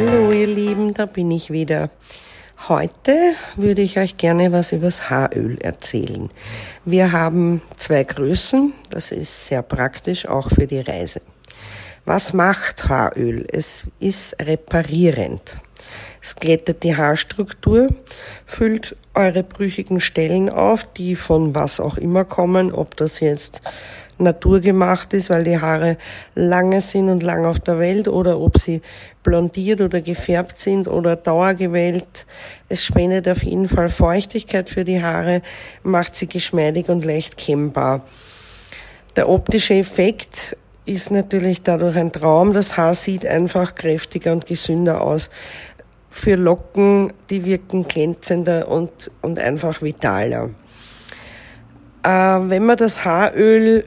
Hallo ihr Lieben, da bin ich wieder. Heute würde ich euch gerne was übers Haaröl erzählen. Wir haben zwei Größen, das ist sehr praktisch auch für die Reise. Was macht Haaröl? Es ist reparierend. Es glättet die Haarstruktur, füllt eure brüchigen Stellen auf, die von was auch immer kommen, ob das jetzt naturgemacht ist, weil die Haare lange sind und lang auf der Welt oder ob sie blondiert oder gefärbt sind oder dauergewellt. Es spendet auf jeden Fall Feuchtigkeit für die Haare, macht sie geschmeidig und leicht kämmbar. Der optische Effekt ist natürlich dadurch ein Traum. Das Haar sieht einfach kräftiger und gesünder aus. Für Locken, die wirken glänzender und, und einfach vitaler. Äh, wenn man das Haaröl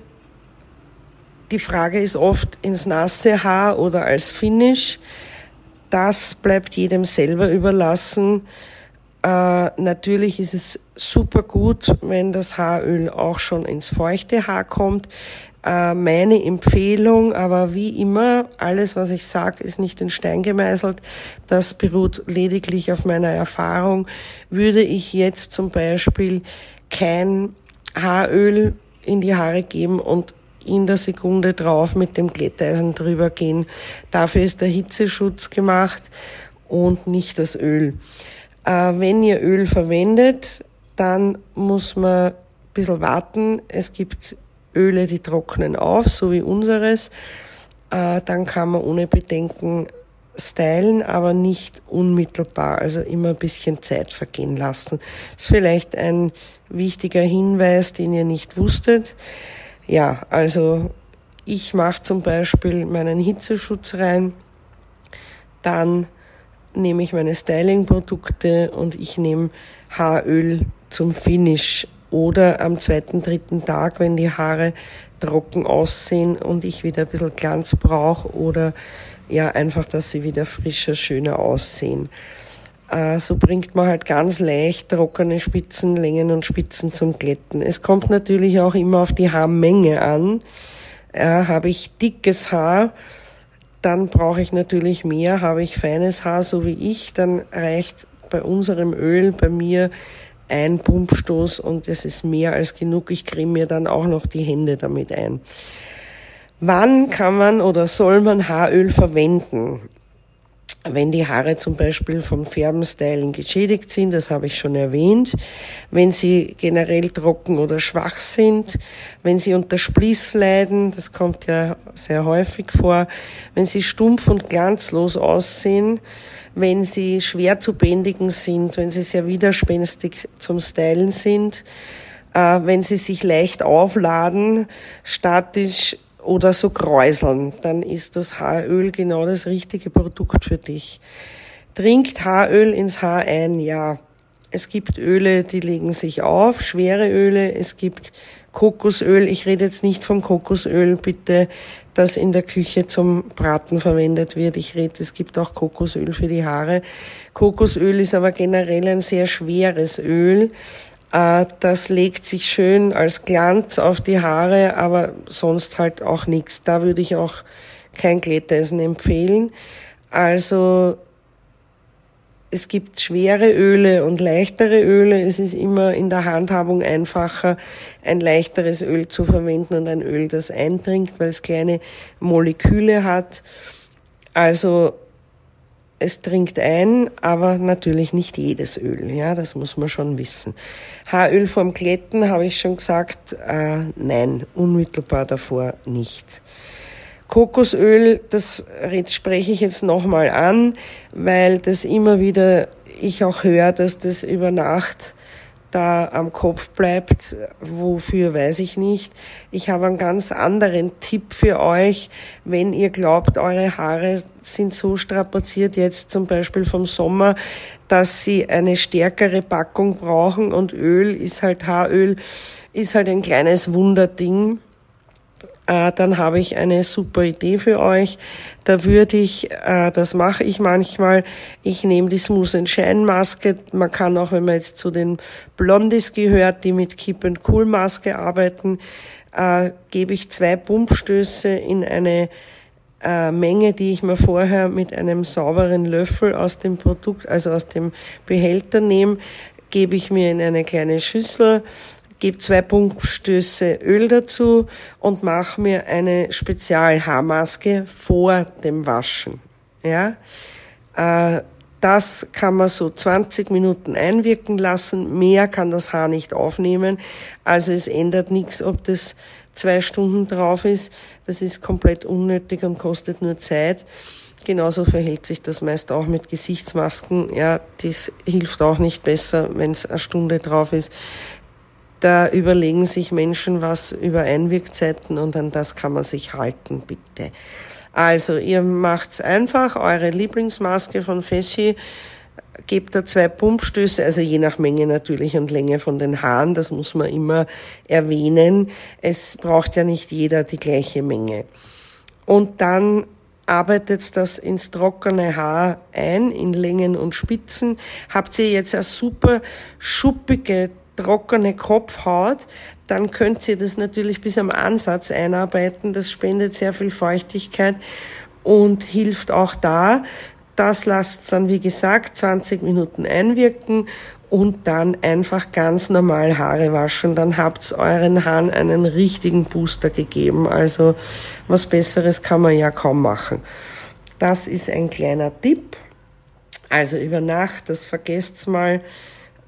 die Frage ist oft ins nasse Haar oder als Finish. Das bleibt jedem selber überlassen. Äh, natürlich ist es super gut, wenn das Haaröl auch schon ins feuchte Haar kommt. Äh, meine Empfehlung, aber wie immer, alles, was ich sage, ist nicht in Stein gemeißelt. Das beruht lediglich auf meiner Erfahrung. Würde ich jetzt zum Beispiel kein Haaröl in die Haare geben und in der Sekunde drauf mit dem Glätteisen drüber gehen. Dafür ist der Hitzeschutz gemacht und nicht das Öl. Äh, wenn ihr Öl verwendet, dann muss man ein bisschen warten. Es gibt Öle, die trocknen auf, so wie unseres. Äh, dann kann man ohne Bedenken stylen, aber nicht unmittelbar, also immer ein bisschen Zeit vergehen lassen. Das ist vielleicht ein wichtiger Hinweis, den ihr nicht wusstet. Ja, also ich mache zum Beispiel meinen Hitzeschutz rein, dann nehme ich meine Styling-Produkte und ich nehme Haaröl zum Finish oder am zweiten, dritten Tag, wenn die Haare trocken aussehen und ich wieder ein bisschen Glanz brauche oder ja, einfach, dass sie wieder frischer, schöner aussehen. Äh, so bringt man halt ganz leicht trockene Spitzen, Längen und Spitzen zum Glätten. Es kommt natürlich auch immer auf die Haarmenge an. Äh, habe ich dickes Haar, dann brauche ich natürlich mehr. Habe ich feines Haar, so wie ich, dann reicht bei unserem Öl, bei mir, ein Pumpstoß und es ist mehr als genug. Ich creme mir dann auch noch die Hände damit ein. Wann kann man oder soll man Haaröl verwenden? Wenn die Haare zum Beispiel vom Färbenstylen geschädigt sind, das habe ich schon erwähnt, wenn sie generell trocken oder schwach sind, wenn sie unter Spliss leiden, das kommt ja sehr häufig vor, wenn sie stumpf und glanzlos aussehen, wenn sie schwer zu bändigen sind, wenn sie sehr widerspenstig zum Stylen sind, äh, wenn sie sich leicht aufladen, statisch oder so kräuseln, dann ist das Haaröl genau das richtige Produkt für dich. Trinkt Haaröl ins Haar ein, ja. Es gibt Öle, die legen sich auf, schwere Öle. Es gibt Kokosöl. Ich rede jetzt nicht vom Kokosöl, bitte, das in der Küche zum Braten verwendet wird. Ich rede, es gibt auch Kokosöl für die Haare. Kokosöl ist aber generell ein sehr schweres Öl das legt sich schön als Glanz auf die Haare, aber sonst halt auch nichts. Da würde ich auch kein Glätteisen empfehlen. Also es gibt schwere Öle und leichtere Öle. Es ist immer in der Handhabung einfacher, ein leichteres Öl zu verwenden und ein Öl, das eindringt, weil es kleine Moleküle hat. Also es dringt ein, aber natürlich nicht jedes Öl. Ja, das muss man schon wissen. Haaröl vorm Glätten habe ich schon gesagt, äh, nein, unmittelbar davor nicht. Kokosöl, das spreche ich jetzt nochmal an, weil das immer wieder ich auch höre, dass das über Nacht da am Kopf bleibt, wofür weiß ich nicht. Ich habe einen ganz anderen Tipp für euch, wenn ihr glaubt, eure Haare sind so strapaziert jetzt zum Beispiel vom Sommer, dass sie eine stärkere Packung brauchen und Öl ist halt Haaröl, ist halt ein kleines Wunderding äh, dann habe ich eine super Idee für euch. Da würde ich, äh, das mache ich manchmal, ich nehme die Smooth Shine Maske. Man kann auch, wenn man jetzt zu den Blondies gehört, die mit Keep and Cool Maske arbeiten, äh, gebe ich zwei Pumpstöße in eine äh, Menge, die ich mir vorher mit einem sauberen Löffel aus dem Produkt, also aus dem Behälter nehme, gebe ich mir in eine kleine Schüssel, gebe zwei Pumpstöße Öl dazu und mache mir eine Spezialhaarmaske vor dem Waschen. Ja, äh, das kann man so 20 Minuten einwirken lassen. Mehr kann das Haar nicht aufnehmen. Also es ändert nichts, ob das zwei Stunden drauf ist. Das ist komplett unnötig und kostet nur Zeit. Genauso verhält sich das meist auch mit Gesichtsmasken. Ja, das hilft auch nicht besser, wenn es eine Stunde drauf ist. Da überlegen sich Menschen was über Einwirkzeiten und an das kann man sich halten, bitte. Also, ihr macht's einfach, eure Lieblingsmaske von Feschi, gebt da zwei Pumpstöße, also je nach Menge natürlich und Länge von den Haaren, das muss man immer erwähnen. Es braucht ja nicht jeder die gleiche Menge. Und dann arbeitet das ins trockene Haar ein, in Längen und Spitzen. Habt ihr jetzt eine super schuppige, trockene Kopfhaut, dann könnt ihr das natürlich bis am Ansatz einarbeiten. Das spendet sehr viel Feuchtigkeit und hilft auch da. Das lasst dann, wie gesagt, 20 Minuten einwirken und dann einfach ganz normal Haare waschen. Dann habt's euren Haaren einen richtigen Booster gegeben. Also was Besseres kann man ja kaum machen. Das ist ein kleiner Tipp. Also über Nacht, das vergesst's mal,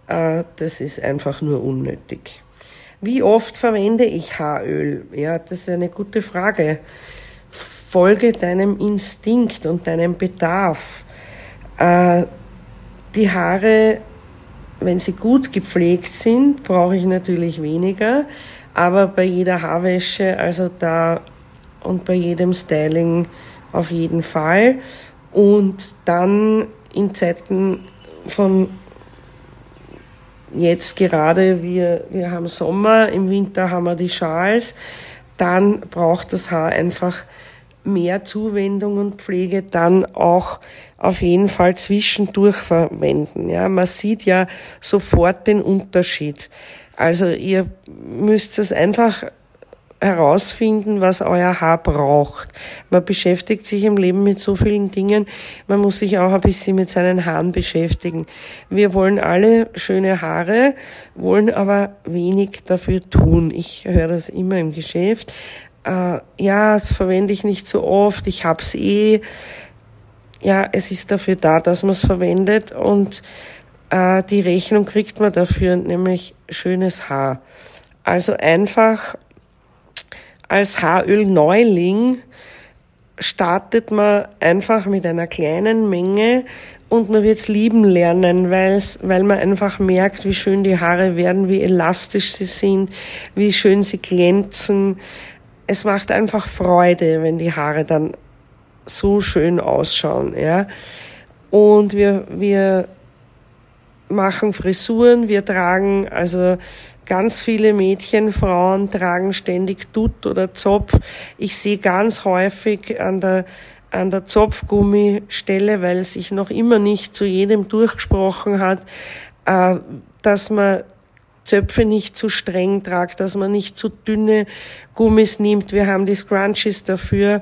das ist einfach nur unnötig. Wie oft verwende ich Haaröl? Ja, das ist eine gute Frage. Folge deinem Instinkt und deinem Bedarf. Äh, die Haare wenn sie gut gepflegt sind, brauche ich natürlich weniger, aber bei jeder Haarwäsche, also da und bei jedem Styling auf jeden Fall. Und dann in Zeiten von jetzt gerade, wir, wir haben Sommer, im Winter haben wir die Schals, dann braucht das Haar einfach mehr Zuwendung und Pflege dann auch auf jeden Fall zwischendurch verwenden. Ja, man sieht ja sofort den Unterschied. Also ihr müsst es einfach herausfinden, was euer Haar braucht. Man beschäftigt sich im Leben mit so vielen Dingen, man muss sich auch ein bisschen mit seinen Haaren beschäftigen. Wir wollen alle schöne Haare, wollen aber wenig dafür tun. Ich höre das immer im Geschäft äh, ja, das verwende ich nicht so oft, ich hab's eh. Ja, es ist dafür da, dass man es verwendet und äh, die Rechnung kriegt man dafür, nämlich schönes Haar. Also einfach als Haaröl-Neuling startet man einfach mit einer kleinen Menge und man wird's lieben lernen, weil's, weil man einfach merkt, wie schön die Haare werden, wie elastisch sie sind, wie schön sie glänzen, es macht einfach Freude, wenn die Haare dann so schön ausschauen, ja. Und wir, wir machen Frisuren, wir tragen, also ganz viele Mädchen, Frauen tragen ständig Dutt oder Zopf. Ich sehe ganz häufig an der, an der Zopfgummistelle, weil sich noch immer nicht zu jedem durchgesprochen hat, äh, dass man Zöpfe nicht zu streng tragt, dass man nicht zu dünne Gummis nimmt. Wir haben die Scrunchies dafür,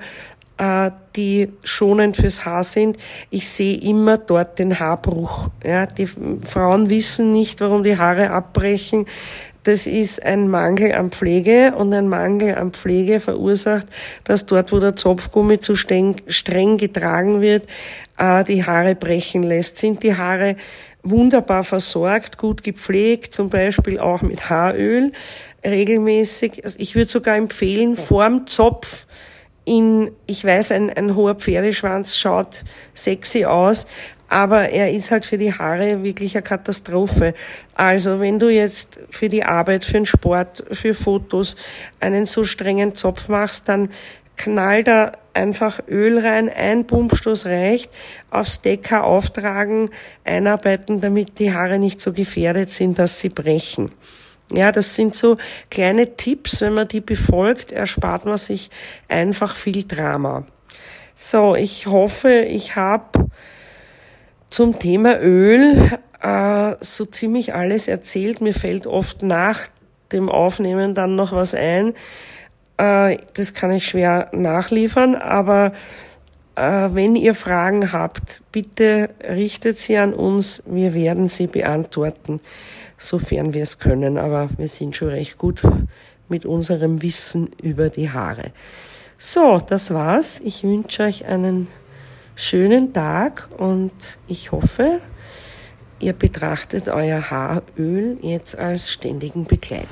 äh, die schonend fürs Haar sind. Ich sehe immer dort den Haarbruch. Ja, die Frauen wissen nicht, warum die Haare abbrechen. Das ist ein Mangel an Pflege und ein Mangel an Pflege verursacht, dass dort, wo der Zopfgummi zu streng, getragen wird, äh, die Haare brechen lässt. Sind die Haare wunderbar versorgt, gut gepflegt, zum Beispiel auch mit Haaröl regelmäßig. Also ich würde sogar empfehlen, vorm Zopf in, ich weiß, ein, ein hoher Pferdeschwanz schaut sexy aus, aber er ist halt für die Haare wirklich eine Katastrophe. Also wenn du jetzt für die Arbeit, für den Sport, für Fotos einen so strengen Zopf machst, dann knall da einfach Öl rein, ein Pumpstoß reicht, aufs Decker auftragen, einarbeiten, damit die Haare nicht so gefährdet sind, dass sie brechen. Ja, das sind so kleine Tipps, wenn man die befolgt, erspart man sich einfach viel Drama. So, ich hoffe, ich habe zum Thema Öl äh, so ziemlich alles erzählt. Mir fällt oft nach dem Aufnehmen dann noch was ein. Äh, das kann ich schwer nachliefern, aber äh, wenn ihr Fragen habt, bitte richtet sie an uns. Wir werden sie beantworten, sofern wir es können. Aber wir sind schon recht gut mit unserem Wissen über die Haare. So, das war's. Ich wünsche euch einen schönen Tag und ich hoffe, ihr betrachtet euer Haaröl jetzt als ständigen Begleiter.